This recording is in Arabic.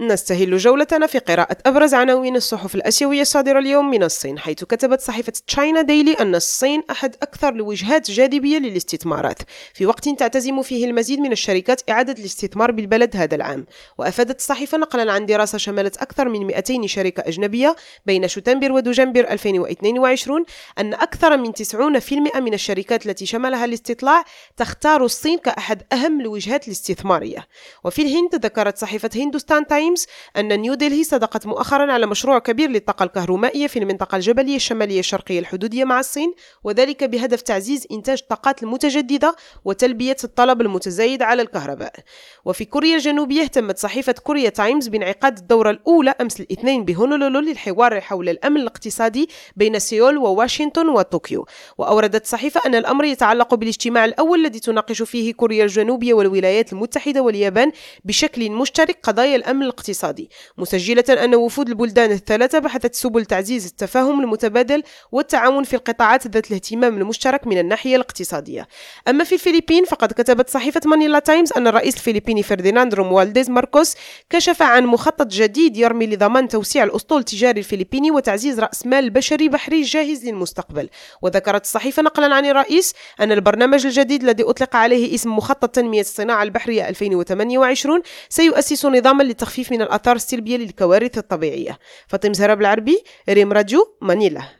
نستهل جولتنا في قراءة أبرز عناوين الصحف الآسيوية الصادرة اليوم من الصين حيث كتبت صحيفة تشاينا ديلي أن الصين أحد أكثر الوجهات جاذبية للاستثمارات في وقت تعتزم فيه المزيد من الشركات إعادة الاستثمار بالبلد هذا العام. وأفادت الصحيفة نقلا عن دراسة شملت أكثر من 200 شركة أجنبية بين شتنبر ودجنبر 2022 أن أكثر من 90% من الشركات التي شملها الاستطلاع تختار الصين كأحد أهم الوجهات الاستثمارية. وفي الهند ذكرت صحيفة هندوستان تايم تايمز أن نيودلهي صدقت مؤخرا على مشروع كبير للطاقة الكهرومائية في المنطقة الجبلية الشمالية الشرقية الحدودية مع الصين وذلك بهدف تعزيز إنتاج الطاقات المتجددة وتلبية الطلب المتزايد على الكهرباء. وفي كوريا الجنوبية اهتمت صحيفة كوريا تايمز بانعقاد الدورة الأولى أمس الاثنين بهونولولو للحوار حول الأمن الاقتصادي بين سيول وواشنطن وطوكيو. وأوردت الصحيفة أن الأمر يتعلق بالاجتماع الأول الذي تناقش فيه كوريا الجنوبية والولايات المتحدة واليابان بشكل مشترك قضايا الأمن الاقتصادي مسجلة أن وفود البلدان الثلاثة بحثت سبل تعزيز التفاهم المتبادل والتعاون في القطاعات ذات الاهتمام المشترك من الناحية الاقتصادية. أما في الفلبين فقد كتبت صحيفة مانيلا تايمز أن الرئيس الفلبيني فرديناند روموالديز ماركوس كشف عن مخطط جديد يرمي لضمان توسيع الأسطول التجاري الفلبيني وتعزيز رأس مال بشري بحري جاهز للمستقبل. وذكرت الصحيفة نقلا عن الرئيس أن البرنامج الجديد الذي أطلق عليه اسم مخطط تنمية الصناعة البحرية 2028 سيؤسس نظاما لتخفيف من الآثار السلبية للكوارث الطبيعية. فاطمة زهرة بالعربي ريم راديو مانيلا.